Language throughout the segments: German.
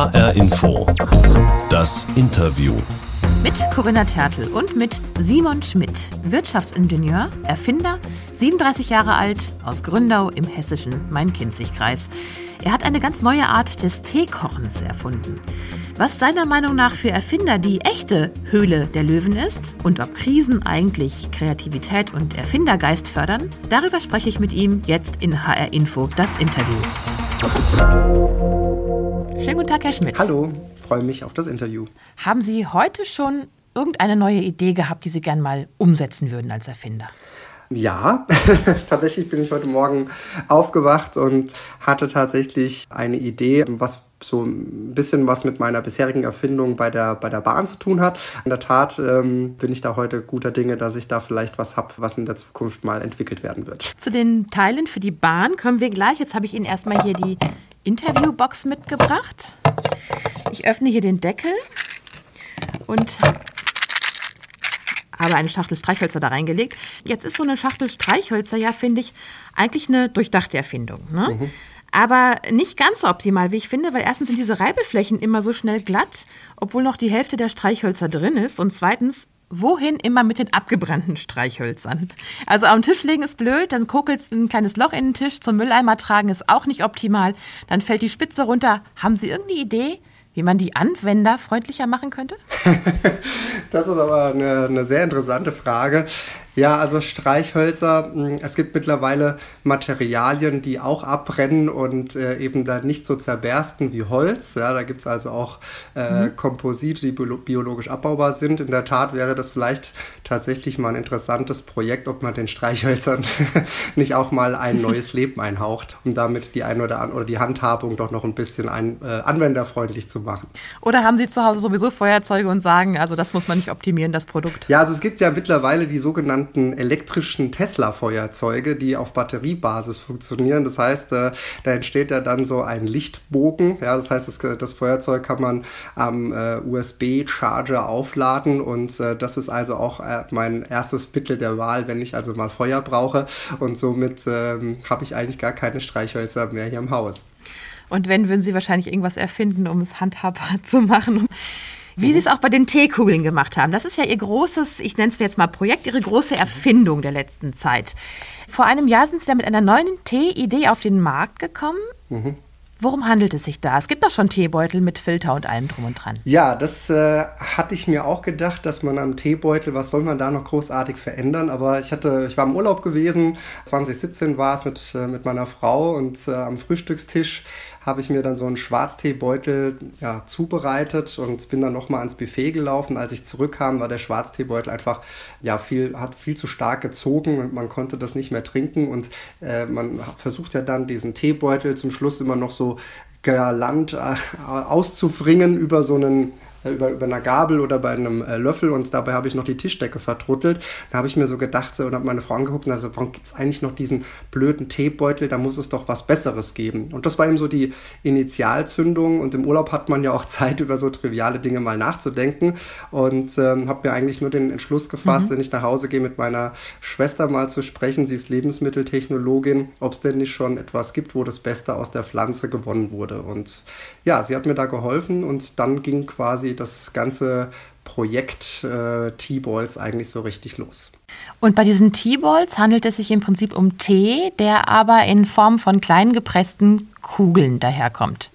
HR Info. Das Interview. Mit Corinna Tertel und mit Simon Schmidt, Wirtschaftsingenieur, Erfinder, 37 Jahre alt, aus Gründau im hessischen Main-Kinzig-Kreis. Er hat eine ganz neue Art des Teekochens erfunden. Was seiner Meinung nach für Erfinder die echte Höhle der Löwen ist und ob Krisen eigentlich Kreativität und Erfindergeist fördern, darüber spreche ich mit ihm jetzt in HR Info, das Interview. Schönen guten Tag, Herr Schmidt. Hallo, freue mich auf das Interview. Haben Sie heute schon irgendeine neue Idee gehabt, die Sie gern mal umsetzen würden als Erfinder? Ja, tatsächlich bin ich heute Morgen aufgewacht und hatte tatsächlich eine Idee, was so ein bisschen was mit meiner bisherigen Erfindung bei der, bei der Bahn zu tun hat. In der Tat ähm, bin ich da heute guter Dinge, dass ich da vielleicht was habe, was in der Zukunft mal entwickelt werden wird. Zu den Teilen für die Bahn kommen wir gleich. Jetzt habe ich Ihnen erstmal hier die Interviewbox mitgebracht. Ich öffne hier den Deckel und habe eine Schachtel Streichhölzer da reingelegt. Jetzt ist so eine Schachtel Streichhölzer ja, finde ich, eigentlich eine durchdachte Erfindung. Ne? Mhm. Aber nicht ganz so optimal, wie ich finde, weil erstens sind diese Reibeflächen immer so schnell glatt, obwohl noch die Hälfte der Streichhölzer drin ist. Und zweitens, wohin immer mit den abgebrannten Streichhölzern? Also am Tisch legen ist blöd, dann kokelt ein kleines Loch in den Tisch, zum Mülleimer tragen ist auch nicht optimal, dann fällt die Spitze runter. Haben Sie irgendeine Idee, wie man die Anwender freundlicher machen könnte? das ist aber eine, eine sehr interessante Frage. Ja, also Streichhölzer, hm, es gibt mittlerweile Materialien, die auch abbrennen und äh, eben dann nicht so zerbersten wie Holz. Ja, da gibt es also auch äh, mhm. Komposite, die biologisch abbaubar sind. In der Tat wäre das vielleicht tatsächlich mal ein interessantes Projekt, ob man den Streichhölzern nicht auch mal ein neues Leben einhaucht, um damit die ein oder, an, oder die Handhabung doch noch ein bisschen ein, äh, anwenderfreundlich zu machen. Oder haben Sie zu Hause sowieso Feuerzeuge und sagen, also das muss man nicht optimieren, das Produkt? Ja, also es gibt ja mittlerweile die sogenannten sogenannten elektrischen Tesla-Feuerzeuge, die auf Batteriebasis funktionieren. Das heißt, äh, da entsteht ja dann so ein Lichtbogen. Ja, das heißt, das, das Feuerzeug kann man am äh, USB-Charger aufladen und äh, das ist also auch mein erstes Mittel der Wahl, wenn ich also mal Feuer brauche. Und somit ähm, habe ich eigentlich gar keine Streichhölzer mehr hier im Haus. Und wenn, würden Sie wahrscheinlich irgendwas erfinden, um es handhabbar zu machen. Wie Sie es auch bei den Teekugeln gemacht haben. Das ist ja Ihr großes, ich nenne es jetzt mal Projekt, Ihre große Erfindung der letzten Zeit. Vor einem Jahr sind Sie da mit einer neuen Tee-Idee auf den Markt gekommen. Mhm. Worum handelt es sich da? Es gibt doch schon Teebeutel mit Filter und allem drum und dran. Ja, das äh, hatte ich mir auch gedacht, dass man am Teebeutel, was soll man da noch großartig verändern? Aber ich hatte, ich war im Urlaub gewesen, 2017 war es mit, äh, mit meiner Frau und äh, am Frühstückstisch habe ich mir dann so einen Schwarzteebeutel ja, zubereitet und bin dann nochmal ans Buffet gelaufen. Als ich zurückkam, war der Schwarzteebeutel einfach ja, viel, hat viel zu stark gezogen und man konnte das nicht mehr trinken. Und äh, man versucht ja dann diesen Teebeutel zum Schluss immer noch so galant äh, auszufringen über so einen über, über einer Gabel oder bei einem äh, Löffel und dabei habe ich noch die Tischdecke vertruttelt. Da habe ich mir so gedacht so, und habe meine Frau angeguckt und also, warum gibt es eigentlich noch diesen blöden Teebeutel? Da muss es doch was Besseres geben. Und das war eben so die Initialzündung und im Urlaub hat man ja auch Zeit, über so triviale Dinge mal nachzudenken und ähm, habe mir eigentlich nur den Entschluss gefasst, mhm. wenn ich nach Hause gehe, mit meiner Schwester mal zu sprechen. Sie ist Lebensmitteltechnologin, ob es denn nicht schon etwas gibt, wo das Beste aus der Pflanze gewonnen wurde. Und ja, sie hat mir da geholfen und dann ging quasi das ganze Projekt äh, T-Balls eigentlich so richtig los. Und bei diesen T-Balls handelt es sich im Prinzip um Tee, der aber in Form von klein gepressten Kugeln daherkommt.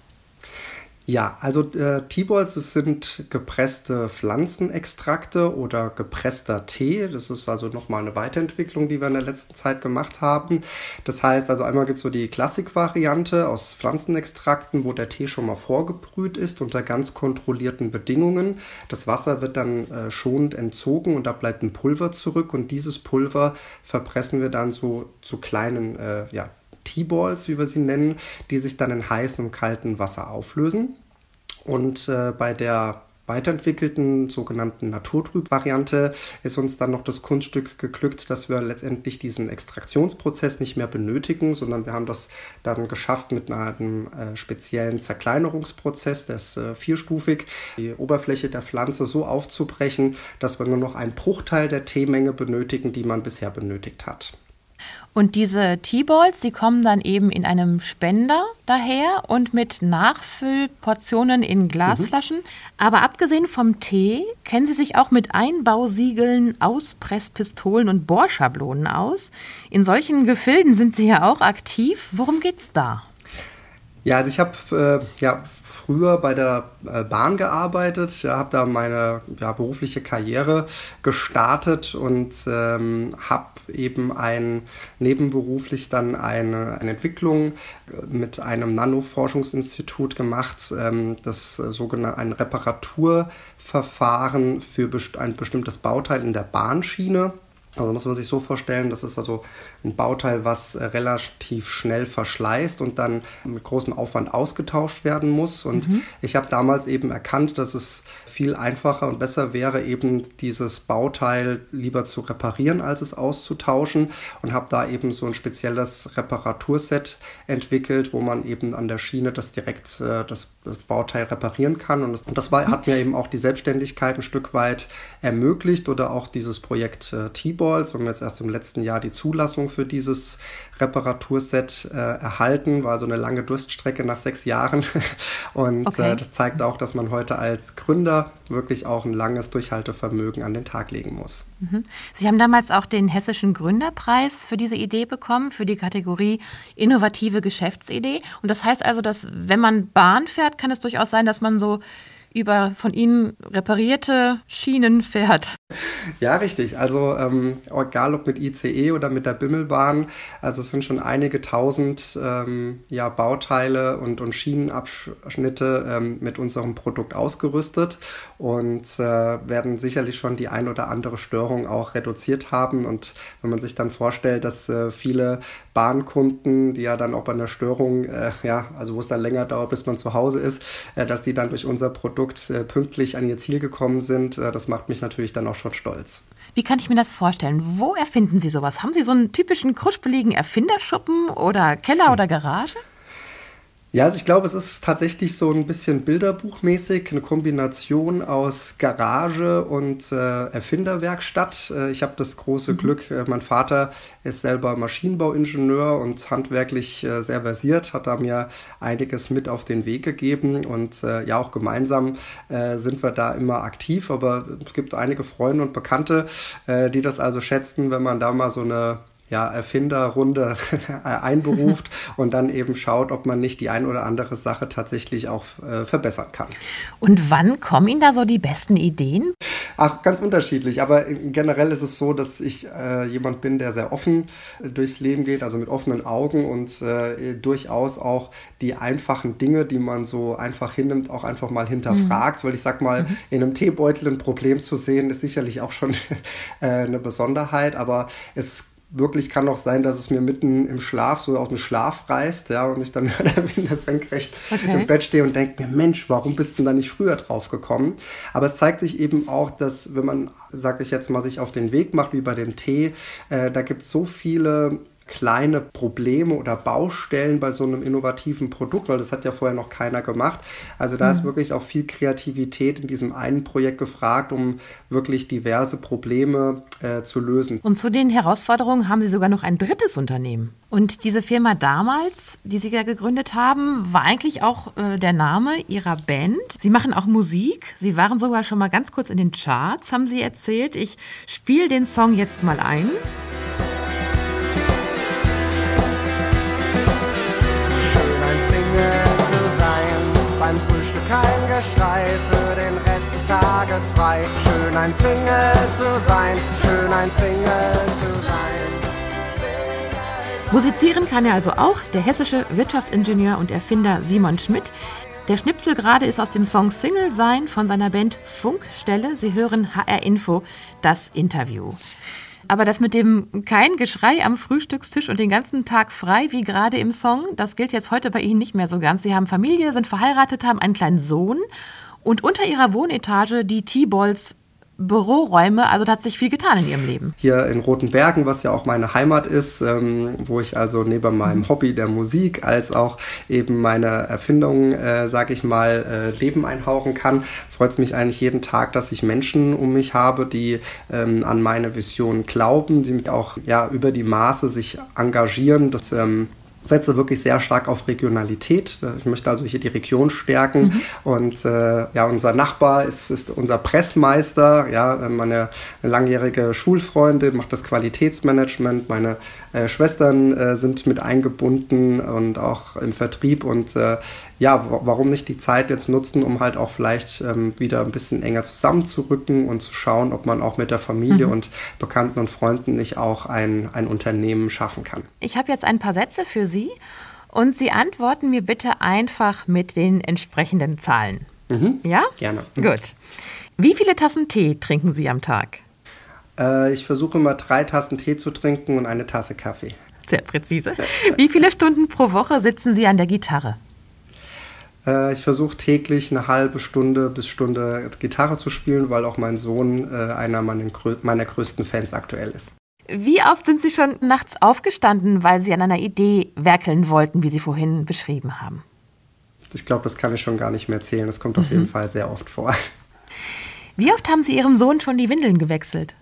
Ja, also äh, T-Balls, das sind gepresste Pflanzenextrakte oder gepresster Tee. Das ist also nochmal eine Weiterentwicklung, die wir in der letzten Zeit gemacht haben. Das heißt, also einmal gibt es so die Klassik-Variante aus Pflanzenextrakten, wo der Tee schon mal vorgebrüht ist unter ganz kontrollierten Bedingungen. Das Wasser wird dann äh, schonend entzogen und da bleibt ein Pulver zurück und dieses Pulver verpressen wir dann so zu kleinen äh, ja, T-Balls, wie wir sie nennen, die sich dann in heißem und kaltem Wasser auflösen. Und äh, bei der weiterentwickelten sogenannten Naturtrüb-Variante ist uns dann noch das Kunststück geglückt, dass wir letztendlich diesen Extraktionsprozess nicht mehr benötigen, sondern wir haben das dann geschafft mit einem äh, speziellen Zerkleinerungsprozess, der ist äh, vierstufig, die Oberfläche der Pflanze so aufzubrechen, dass wir nur noch einen Bruchteil der Teemenge benötigen, die man bisher benötigt hat. Und diese Teeballs, die kommen dann eben in einem Spender daher und mit Nachfüllportionen in Glasflaschen. Mhm. Aber abgesehen vom Tee kennen Sie sich auch mit Einbausiegeln, Auspresspistolen und Bohrschablonen aus. In solchen Gefilden sind Sie ja auch aktiv. Worum geht's da? Ja, also ich habe äh, ja früher bei der äh, Bahn gearbeitet, habe da meine ja, berufliche Karriere gestartet und ähm, habe eben ein nebenberuflich dann eine, eine Entwicklung äh, mit einem Nanoforschungsinstitut gemacht, ähm, das äh, sogenannte ein Reparaturverfahren für best ein bestimmtes Bauteil in der Bahnschiene. Also muss man sich so vorstellen, das ist also ein Bauteil, was relativ schnell verschleißt und dann mit großem Aufwand ausgetauscht werden muss. Und mhm. ich habe damals eben erkannt, dass es viel einfacher und besser wäre, eben dieses Bauteil lieber zu reparieren, als es auszutauschen. Und habe da eben so ein spezielles Reparaturset entwickelt, wo man eben an der Schiene das direkt äh, das, Bauteil reparieren kann. Und das, und das war, hat mir eben auch die Selbstständigkeit ein Stück weit ermöglicht oder auch dieses Projekt äh, T-Balls. Wir haben jetzt erst im letzten Jahr die Zulassung für dieses Reparaturset äh, erhalten. War so eine lange Durststrecke nach sechs Jahren. Und okay. äh, das zeigt auch, dass man heute als Gründer wirklich auch ein langes Durchhaltevermögen an den Tag legen muss. Mhm. Sie haben damals auch den Hessischen Gründerpreis für diese Idee bekommen, für die Kategorie innovative Geschäftsidee. Und das heißt also, dass wenn man Bahn fährt, kann es durchaus sein, dass man so über von Ihnen reparierte Schienen fährt. Ja, richtig. Also ähm, egal ob mit ICE oder mit der Bimmelbahn, also es sind schon einige tausend ähm, ja, Bauteile und, und Schienenabschnitte ähm, mit unserem Produkt ausgerüstet und äh, werden sicherlich schon die ein oder andere Störung auch reduziert haben. Und wenn man sich dann vorstellt, dass äh, viele Bahnkunden, die ja dann auch bei einer Störung, äh, ja, also wo es dann länger dauert, bis man zu Hause ist, äh, dass die dann durch unser Produkt äh, pünktlich an ihr Ziel gekommen sind, äh, das macht mich natürlich dann auch schon stolz. Wie kann ich mir das vorstellen? Wo erfinden Sie sowas? Haben Sie so einen typischen kruspeligen Erfinderschuppen oder Keller oder Garage? Ja, also ich glaube, es ist tatsächlich so ein bisschen bilderbuchmäßig, eine Kombination aus Garage und äh, Erfinderwerkstatt. Äh, ich habe das große mhm. Glück, äh, mein Vater ist selber Maschinenbauingenieur und handwerklich äh, sehr versiert, hat da mir einiges mit auf den Weg gegeben und äh, ja, auch gemeinsam äh, sind wir da immer aktiv, aber es gibt einige Freunde und Bekannte, die das also schätzen, wenn man da mal so eine ja, Erfinderrunde einberuft und dann eben schaut, ob man nicht die ein oder andere Sache tatsächlich auch äh, verbessern kann. Und wann kommen Ihnen da so die besten Ideen? Ach, ganz unterschiedlich. Aber generell ist es so, dass ich äh, jemand bin, der sehr offen äh, durchs Leben geht, also mit offenen Augen und äh, durchaus auch die einfachen Dinge, die man so einfach hinnimmt, auch einfach mal hinterfragt. Mhm. Weil ich sag mal, mhm. in einem Teebeutel ein Problem zu sehen, ist sicherlich auch schon äh, eine Besonderheit, aber es ist wirklich kann auch sein, dass es mir mitten im Schlaf so aus dem Schlaf reißt, ja, und ich dann mehr oder weniger senkrecht okay. im Bett stehe und denke mir, Mensch, warum bist du da nicht früher drauf gekommen? Aber es zeigt sich eben auch, dass wenn man, sage ich jetzt mal, sich auf den Weg macht, wie bei dem Tee, äh, da gibt es so viele kleine Probleme oder Baustellen bei so einem innovativen Produkt, weil das hat ja vorher noch keiner gemacht. Also da mhm. ist wirklich auch viel Kreativität in diesem einen Projekt gefragt, um wirklich diverse Probleme äh, zu lösen. Und zu den Herausforderungen haben Sie sogar noch ein drittes Unternehmen. Und diese Firma damals, die Sie ja gegründet haben, war eigentlich auch äh, der Name Ihrer Band. Sie machen auch Musik. Sie waren sogar schon mal ganz kurz in den Charts, haben Sie erzählt. Ich spiele den Song jetzt mal ein. Geschrei, für den Rest des Tages frei. Schön ein Single zu sein, schön ein Single zu sein. Musizieren kann er also auch, der hessische Wirtschaftsingenieur und Erfinder Simon Schmidt. Der Schnipsel gerade ist aus dem Song Single sein von seiner Band Funkstelle. Sie hören HR Info, das Interview. Aber das mit dem kein Geschrei am Frühstückstisch und den ganzen Tag frei, wie gerade im Song, das gilt jetzt heute bei Ihnen nicht mehr so ganz. Sie haben Familie, sind verheiratet, haben einen kleinen Sohn und unter Ihrer Wohnetage die T-Balls Büroräume. Also da hat sich viel getan in Ihrem Leben. Hier in Roten Bergen, was ja auch meine Heimat ist, ähm, wo ich also neben meinem Hobby der Musik als auch eben meine Erfindungen, äh, sage ich mal, äh, Leben einhauchen kann, freut es mich eigentlich jeden Tag, dass ich Menschen um mich habe, die ähm, an meine Vision glauben, die mich auch ja, über die Maße sich engagieren. Das ähm, setze wirklich sehr stark auf Regionalität. Ich möchte also hier die Region stärken. Mhm. Und äh, ja, unser Nachbar ist, ist unser Pressmeister, ja, meine langjährige Schulfreundin macht das Qualitätsmanagement. Meine äh, Schwestern äh, sind mit eingebunden und auch im Vertrieb. Und äh, ja, warum nicht die Zeit jetzt nutzen, um halt auch vielleicht ähm, wieder ein bisschen enger zusammenzurücken und zu schauen, ob man auch mit der Familie mhm. und Bekannten und Freunden nicht auch ein, ein Unternehmen schaffen kann. Ich habe jetzt ein paar Sätze für Sie und Sie antworten mir bitte einfach mit den entsprechenden Zahlen. Mhm. Ja? Gerne. Gut. Wie viele Tassen Tee trinken Sie am Tag? Äh, ich versuche immer drei Tassen Tee zu trinken und eine Tasse Kaffee. Sehr präzise. Wie viele Stunden pro Woche sitzen Sie an der Gitarre? Äh, ich versuche täglich eine halbe Stunde bis Stunde Gitarre zu spielen, weil auch mein Sohn äh, einer meiner größten Fans aktuell ist. Wie oft sind Sie schon nachts aufgestanden, weil Sie an einer Idee werkeln wollten, wie Sie vorhin beschrieben haben? Ich glaube, das kann ich schon gar nicht mehr erzählen. Das kommt auf mhm. jeden Fall sehr oft vor. Wie oft haben Sie Ihrem Sohn schon die Windeln gewechselt?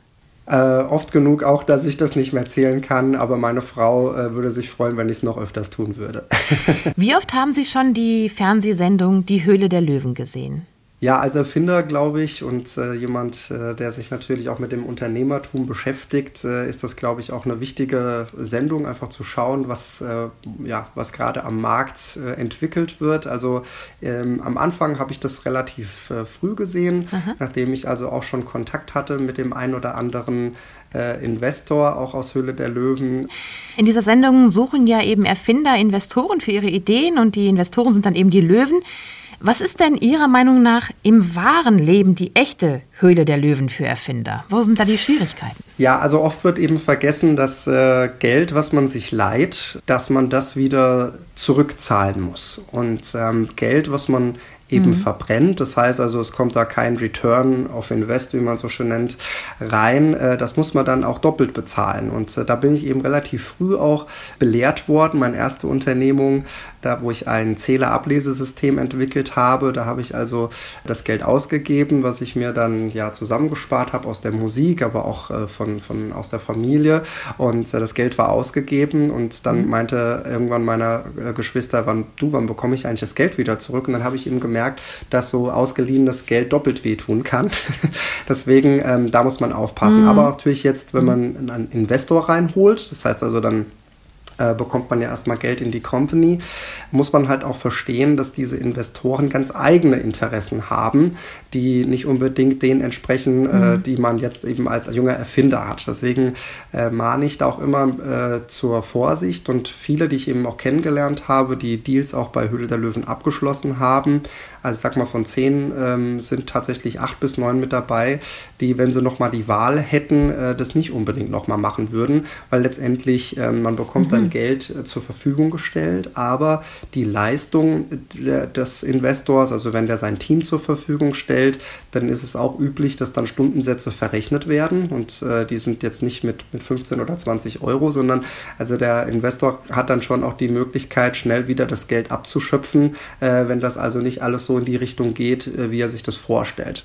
Äh, oft genug auch, dass ich das nicht mehr zählen kann, aber meine Frau äh, würde sich freuen, wenn ich es noch öfters tun würde. Wie oft haben Sie schon die Fernsehsendung Die Höhle der Löwen gesehen? Ja, als Erfinder glaube ich und äh, jemand, äh, der sich natürlich auch mit dem Unternehmertum beschäftigt, äh, ist das, glaube ich, auch eine wichtige Sendung, einfach zu schauen, was, äh, ja, was gerade am Markt äh, entwickelt wird. Also ähm, am Anfang habe ich das relativ äh, früh gesehen, Aha. nachdem ich also auch schon Kontakt hatte mit dem einen oder anderen Investor, auch aus Höhle der Löwen. In dieser Sendung suchen ja eben Erfinder Investoren für ihre Ideen und die Investoren sind dann eben die Löwen. Was ist denn Ihrer Meinung nach im wahren Leben die echte Höhle der Löwen für Erfinder? Wo sind da die Schwierigkeiten? Ja, also oft wird eben vergessen, dass äh, Geld, was man sich leiht, dass man das wieder zurückzahlen muss. Und ähm, Geld, was man eben mhm. verbrennt. Das heißt also, es kommt da kein Return of Invest, wie man so schön nennt, rein. Äh, das muss man dann auch doppelt bezahlen. Und äh, da bin ich eben relativ früh auch belehrt worden. Meine erste Unternehmung, da wo ich ein Zählerablesesystem entwickelt habe, da habe ich also das Geld ausgegeben, was ich mir dann ja zusammengespart habe aus der Musik, aber auch äh, von, von aus der Familie. Und das Geld war ausgegeben und dann mhm. meinte irgendwann meiner Geschwister, wann du, wann bekomme ich eigentlich das Geld wieder zurück? Und dann habe ich ihm gemerkt, gemerkt, dass so ausgeliehenes Geld doppelt wehtun kann. Deswegen, ähm, da muss man aufpassen. Mhm. Aber natürlich jetzt, wenn man einen Investor reinholt, das heißt also dann äh, bekommt man ja erstmal Geld in die Company, muss man halt auch verstehen, dass diese Investoren ganz eigene Interessen haben, die nicht unbedingt denen entsprechen, äh, mhm. äh, die man jetzt eben als junger Erfinder hat. Deswegen äh, mahne ich da auch immer äh, zur Vorsicht und viele, die ich eben auch kennengelernt habe, die Deals auch bei Höhle der Löwen abgeschlossen haben, also ich sag mal, von zehn ähm, sind tatsächlich acht bis neun mit dabei, die, wenn sie nochmal die Wahl hätten, äh, das nicht unbedingt nochmal machen würden, weil letztendlich äh, man bekommt mhm. dann Geld äh, zur Verfügung gestellt, aber die Leistung des Investors, also wenn der sein Team zur Verfügung stellt, dann ist es auch üblich, dass dann Stundensätze verrechnet werden und äh, die sind jetzt nicht mit, mit 15 oder 20 Euro, sondern also der Investor hat dann schon auch die Möglichkeit, schnell wieder das Geld abzuschöpfen, äh, wenn das also nicht alles so in die Richtung geht, äh, wie er sich das vorstellt.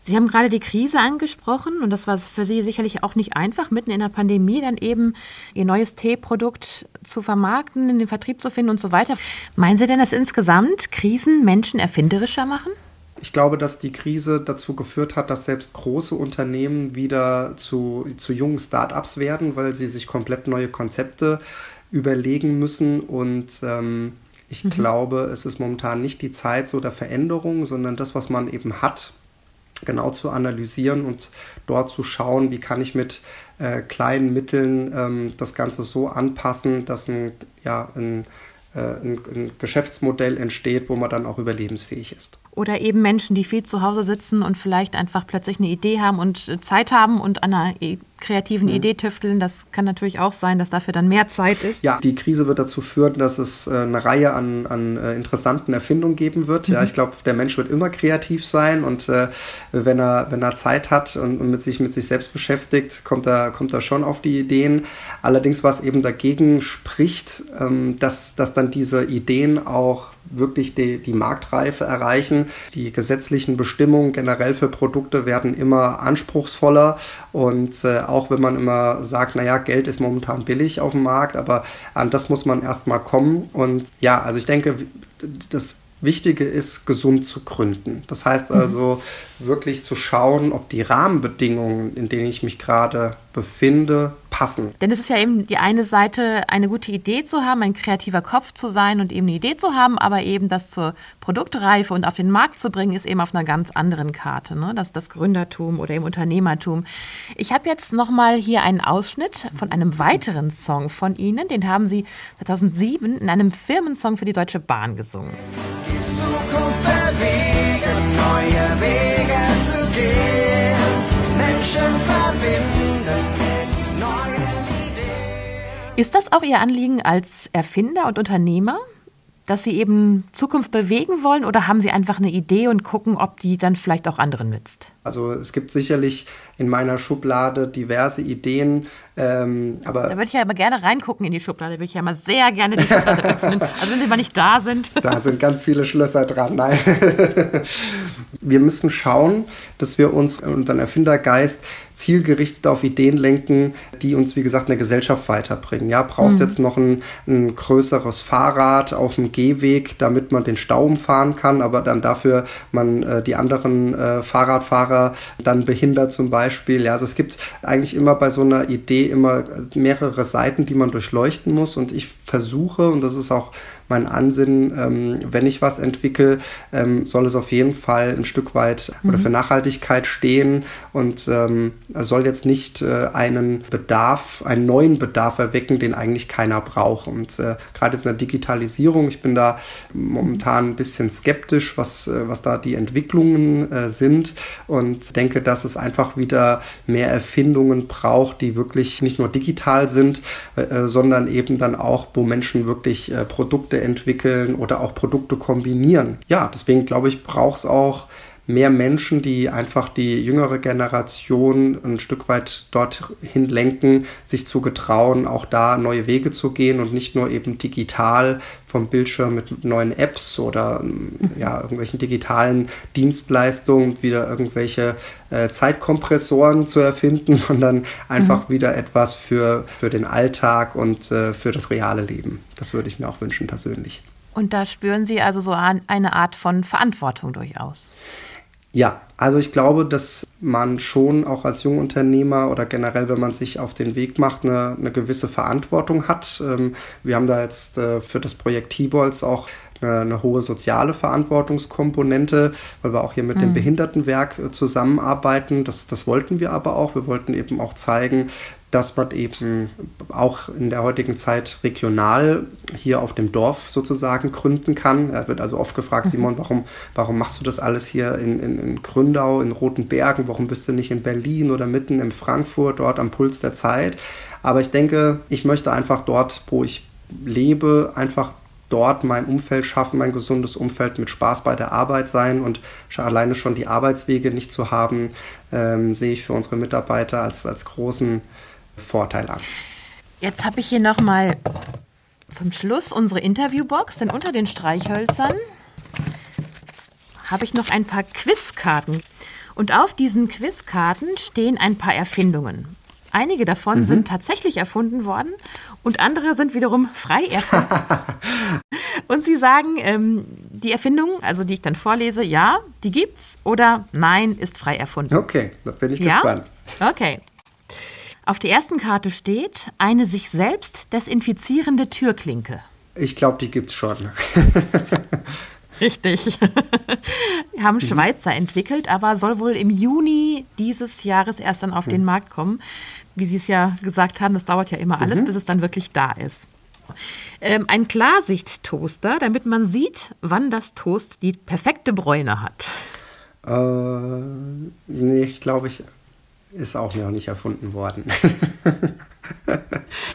Sie haben gerade die Krise angesprochen und das war für Sie sicherlich auch nicht einfach, mitten in der Pandemie dann eben Ihr neues Teeprodukt zu vermarkten, in den Vertrieb zu finden und so weiter. Meinen Sie denn, dass insgesamt Krisen Menschen erfinderischer machen? Ich glaube, dass die Krise dazu geführt hat, dass selbst große Unternehmen wieder zu, zu jungen Start-ups werden, weil sie sich komplett neue Konzepte überlegen müssen und ähm, ich mhm. glaube, es ist momentan nicht die Zeit so der Veränderung, sondern das, was man eben hat, genau zu analysieren und dort zu schauen, wie kann ich mit äh, kleinen Mitteln ähm, das Ganze so anpassen, dass ein, ja, ein, ein, ein Geschäftsmodell entsteht, wo man dann auch überlebensfähig ist. Oder eben Menschen, die viel zu Hause sitzen und vielleicht einfach plötzlich eine Idee haben und Zeit haben und an einer kreativen Idee tüfteln. Das kann natürlich auch sein, dass dafür dann mehr Zeit ist. Ja, die Krise wird dazu führen, dass es äh, eine Reihe an, an äh, interessanten Erfindungen geben wird. Ja, ich glaube, der Mensch wird immer kreativ sein und äh, wenn er wenn er Zeit hat und, und mit sich mit sich selbst beschäftigt, kommt er kommt er schon auf die Ideen. Allerdings was eben dagegen spricht, ähm, dass dass dann diese Ideen auch wirklich die, die Marktreife erreichen. Die gesetzlichen Bestimmungen generell für Produkte werden immer anspruchsvoller und äh, auch wenn man immer sagt, naja, Geld ist momentan billig auf dem Markt, aber an das muss man erstmal kommen. Und ja, also ich denke, das Wichtige ist, gesund zu gründen. Das heißt mhm. also wirklich zu schauen, ob die Rahmenbedingungen, in denen ich mich gerade befinde, passen. Denn es ist ja eben die eine Seite, eine gute Idee zu haben, ein kreativer Kopf zu sein und eben eine Idee zu haben, aber eben das zur Produktreife und auf den Markt zu bringen, ist eben auf einer ganz anderen Karte. Ne? Das, das Gründertum oder eben Unternehmertum. Ich habe jetzt nochmal hier einen Ausschnitt von einem weiteren Song von Ihnen. Den haben Sie 2007 in einem Firmensong für die Deutsche Bahn gesungen. Die Zukunft bewegen, neue Wege zu gehen, Menschen Ist das auch Ihr Anliegen als Erfinder und Unternehmer? Dass Sie eben Zukunft bewegen wollen oder haben Sie einfach eine Idee und gucken, ob die dann vielleicht auch anderen nützt? Also es gibt sicherlich in meiner Schublade diverse Ideen, ähm, aber Da würde ich ja immer gerne reingucken in die Schublade, würde ich ja mal sehr gerne die Schublade öffnen. Also wenn Sie mal nicht da sind. da sind ganz viele Schlösser dran. Nein. wir müssen schauen, dass wir uns unseren Erfindergeist zielgerichtet auf Ideen lenken, die uns, wie gesagt, eine Gesellschaft weiterbringen. Ja, brauchst jetzt noch ein, ein größeres Fahrrad auf dem Gehweg, damit man den Stau umfahren kann, aber dann dafür man äh, die anderen äh, Fahrradfahrer dann behindert zum Beispiel. Ja, also es gibt eigentlich immer bei so einer Idee immer mehrere Seiten, die man durchleuchten muss. Und ich versuche, und das ist auch mein Ansinnen, ähm, wenn ich was entwickle, ähm, soll es auf jeden Fall ein Stück weit mhm. oder für Nachhaltigkeit stehen und ähm, soll jetzt nicht äh, einen Bedarf, einen neuen Bedarf erwecken, den eigentlich keiner braucht. Und äh, gerade jetzt in der Digitalisierung, ich bin da momentan ein bisschen skeptisch, was, äh, was da die Entwicklungen äh, sind und denke, dass es einfach wieder mehr Erfindungen braucht, die wirklich nicht nur digital sind, äh, sondern eben dann auch, wo Menschen wirklich äh, Entwickeln oder auch Produkte kombinieren. Ja, deswegen glaube ich, braucht es auch mehr Menschen, die einfach die jüngere Generation ein Stück weit dorthin lenken, sich zu getrauen, auch da neue Wege zu gehen und nicht nur eben digital vom Bildschirm mit neuen Apps oder ja, irgendwelchen digitalen Dienstleistungen wieder irgendwelche äh, Zeitkompressoren zu erfinden, sondern einfach mhm. wieder etwas für, für den Alltag und äh, für das reale Leben. Das würde ich mir auch wünschen persönlich. Und da spüren Sie also so eine Art von Verantwortung durchaus. Ja, also ich glaube, dass man schon auch als Jungunternehmer oder generell, wenn man sich auf den Weg macht, eine, eine gewisse Verantwortung hat. Ähm, wir haben da jetzt äh, für das Projekt T-Balls auch eine, eine, hohe soziale Verantwortungskomponente, weil wir auch hier mit mhm. dem Behindertenwerk äh, zusammenarbeiten. Das, das wollten wir aber auch. Wir wollten eben auch zeigen, dass man eben auch in der heutigen Zeit regional hier auf dem Dorf sozusagen gründen kann. Er wird also oft gefragt, mhm. Simon, warum, warum machst du das alles hier in, in, in Gründau, in Roten Bergen? Warum bist du nicht in Berlin oder mitten in Frankfurt, dort am Puls der Zeit? Aber ich denke, ich möchte einfach dort, wo ich lebe, einfach dort mein Umfeld schaffen, mein gesundes Umfeld mit Spaß bei der Arbeit sein und alleine schon die Arbeitswege nicht zu haben, ähm, sehe ich für unsere Mitarbeiter als, als großen Vorteil an. Jetzt habe ich hier noch mal zum Schluss unsere Interviewbox, denn unter den Streichhölzern habe ich noch ein paar Quizkarten. Und auf diesen Quizkarten stehen ein paar Erfindungen. Einige davon mhm. sind tatsächlich erfunden worden und andere sind wiederum frei erfunden. und sie sagen, ähm, die Erfindung, also die ich dann vorlese, ja, die gibt's oder nein, ist frei erfunden. Okay, da bin ich ja? gespannt. Okay. Auf der ersten Karte steht eine sich selbst desinfizierende Türklinke. Ich glaube, die gibt's schon. Richtig. haben mhm. Schweizer entwickelt, aber soll wohl im Juni dieses Jahres erst dann auf mhm. den Markt kommen. Wie Sie es ja gesagt haben, das dauert ja immer alles, mhm. bis es dann wirklich da ist. Ähm, ein Klarsicht-Toaster, damit man sieht, wann das Toast die perfekte Bräune hat. Äh, nee, glaube ich ist auch noch nicht erfunden worden.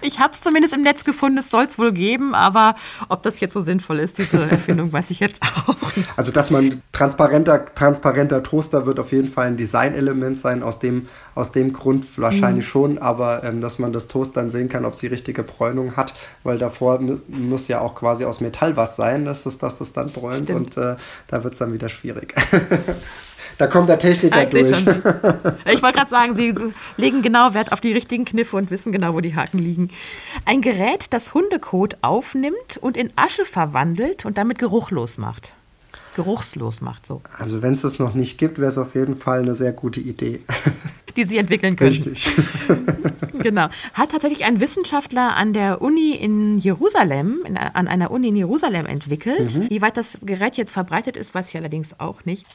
Ich habe es zumindest im Netz gefunden, es soll es wohl geben, aber ob das jetzt so sinnvoll ist, diese Erfindung, weiß ich jetzt auch nicht. Also, dass man transparenter, transparenter Toaster wird auf jeden Fall ein Designelement sein, aus dem, aus dem Grund wahrscheinlich mhm. schon, aber ähm, dass man das Toast dann sehen kann, ob es die richtige Bräunung hat, weil davor muss ja auch quasi aus Metall was sein, dass das, dass das dann bräunt Stimmt. und äh, da wird es dann wieder schwierig. Da kommt der Techniker ah, ich durch. Ich wollte gerade sagen, Sie legen genau Wert auf die richtigen Kniffe und wissen genau, wo die Haken liegen. Ein Gerät, das Hundekot aufnimmt und in Asche verwandelt und damit geruchlos macht. Geruchslos macht so. Also wenn es das noch nicht gibt, wäre es auf jeden Fall eine sehr gute Idee. Die Sie entwickeln können. Richtig. genau. Hat tatsächlich ein Wissenschaftler an der Uni in Jerusalem, in, an einer Uni in Jerusalem entwickelt. Mhm. Wie weit das Gerät jetzt verbreitet ist, weiß ich allerdings auch nicht.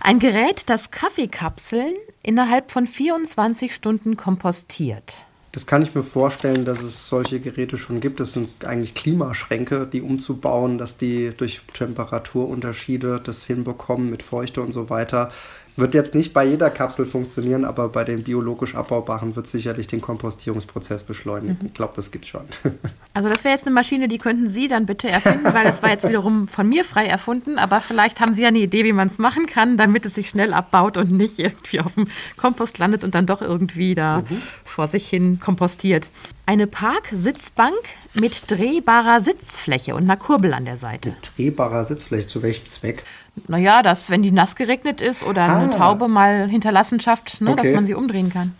Ein Gerät, das Kaffeekapseln innerhalb von 24 Stunden kompostiert. Das kann ich mir vorstellen, dass es solche Geräte schon gibt. Das sind eigentlich Klimaschränke, die umzubauen, dass die durch Temperaturunterschiede das hinbekommen mit Feuchte und so weiter. Wird jetzt nicht bei jeder Kapsel funktionieren, aber bei den biologisch abbaubaren wird sicherlich den Kompostierungsprozess beschleunigen. Mhm. Ich glaube, das gibt schon. Also das wäre jetzt eine Maschine, die könnten Sie dann bitte erfinden, weil das war jetzt wiederum von mir frei erfunden. Aber vielleicht haben Sie ja eine Idee, wie man es machen kann, damit es sich schnell abbaut und nicht irgendwie auf dem Kompost landet und dann doch irgendwie da mhm. vor sich hin kompostiert. Eine Parksitzbank mit drehbarer Sitzfläche und einer Kurbel an der Seite. Mit drehbarer Sitzfläche, zu welchem Zweck? Naja, dass, wenn die nass geregnet ist oder ah. eine Taube mal hinterlassen schafft, ne, okay. dass man sie umdrehen kann.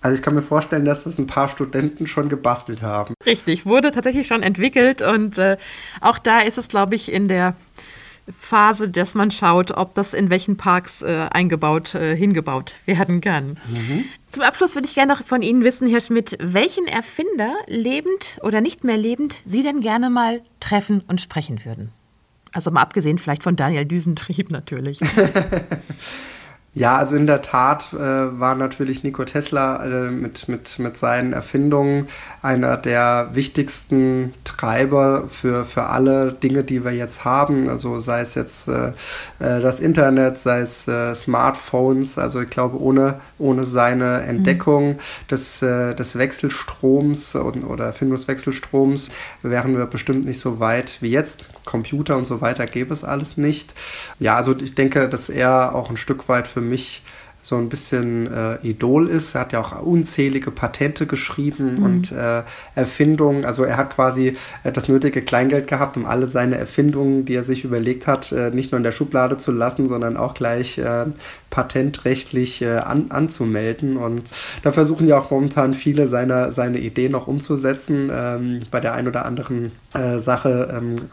Also ich kann mir vorstellen, dass das ein paar Studenten schon gebastelt haben. Richtig, wurde tatsächlich schon entwickelt und äh, auch da ist es, glaube ich, in der Phase, dass man schaut, ob das in welchen Parks äh, eingebaut, äh, hingebaut werden kann. Mhm. Zum Abschluss würde ich gerne noch von Ihnen wissen, Herr Schmidt, welchen Erfinder, lebend oder nicht mehr lebend, Sie denn gerne mal treffen und sprechen würden? Also mal abgesehen vielleicht von Daniel Düsentrieb natürlich. Ja, also in der Tat äh, war natürlich Nico Tesla äh, mit, mit, mit seinen Erfindungen einer der wichtigsten Treiber für, für alle Dinge, die wir jetzt haben. Also sei es jetzt äh, äh das Internet, sei es äh, Smartphones. Also ich glaube, ohne, ohne seine Entdeckung mhm. des, äh, des Wechselstroms und, oder Erfindungswechselstroms wären wir bestimmt nicht so weit wie jetzt. Computer und so weiter gäbe es alles nicht. Ja, also ich denke, dass er auch ein Stück weit für mich so ein bisschen äh, Idol ist. Er hat ja auch unzählige Patente geschrieben mhm. und äh, Erfindungen. Also er hat quasi äh, das nötige Kleingeld gehabt, um alle seine Erfindungen, die er sich überlegt hat, äh, nicht nur in der Schublade zu lassen, sondern auch gleich äh, patentrechtlich äh, an, anzumelden. Und da versuchen ja auch momentan viele seiner seine Ideen noch umzusetzen. Ähm, bei der einen oder anderen Sache ähm,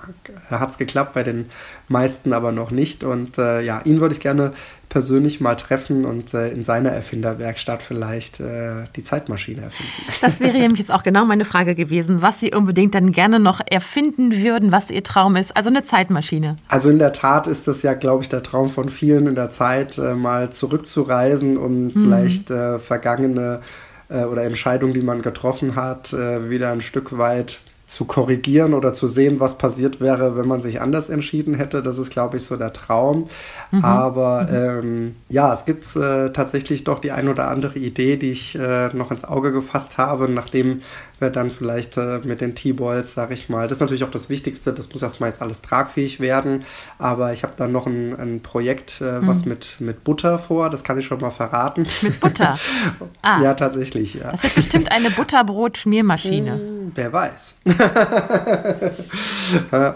hat es geklappt, bei den meisten aber noch nicht. Und ja, ihn würde ich gerne persönlich mal treffen und äh, in seiner Erfinderwerkstatt vielleicht äh, die Zeitmaschine erfinden. Das wäre nämlich jetzt auch genau meine Frage gewesen, was Sie unbedingt dann gerne noch erfinden würden, was Ihr Traum ist. Also eine Zeitmaschine. Also in der Tat ist das ja, glaube ich, der Traum von vielen in der Zeit, äh, mal zurückzureisen und hm. vielleicht äh, vergangene äh, oder Entscheidungen, die man getroffen hat, äh, wieder ein Stück weit zu korrigieren oder zu sehen, was passiert wäre, wenn man sich anders entschieden hätte. Das ist, glaube ich, so der Traum. Mhm. Aber mhm. Ähm, ja, es gibt äh, tatsächlich doch die ein oder andere Idee, die ich äh, noch ins Auge gefasst habe, nachdem wir dann vielleicht äh, mit den T-Balls, sage ich mal, das ist natürlich auch das Wichtigste, das muss erstmal jetzt alles tragfähig werden. Aber ich habe dann noch ein, ein Projekt, äh, mhm. was mit, mit Butter vor, das kann ich schon mal verraten. Mit Butter? Ah. Ja, tatsächlich. Ja. Das wird bestimmt eine Butterbrot-Schmiermaschine. Wer weiß.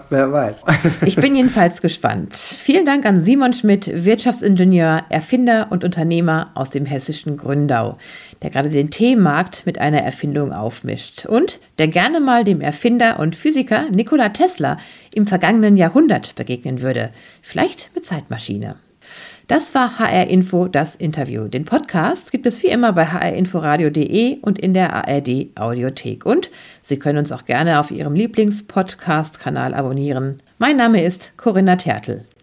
wer weiß. ich bin jedenfalls gespannt. Vielen Dank an Simon Schmidt, Wirtschaftsingenieur, Erfinder und Unternehmer aus dem hessischen Gründau, der gerade den Teemarkt mit einer Erfindung aufmischt und der gerne mal dem Erfinder und Physiker Nikola Tesla im vergangenen Jahrhundert begegnen würde, vielleicht mit Zeitmaschine. Das war HR Info, das Interview. Den Podcast gibt es wie immer bei hrinforadio.de und in der ARD Audiothek. Und Sie können uns auch gerne auf Ihrem Lieblingspodcast-Kanal abonnieren. Mein Name ist Corinna Tertel.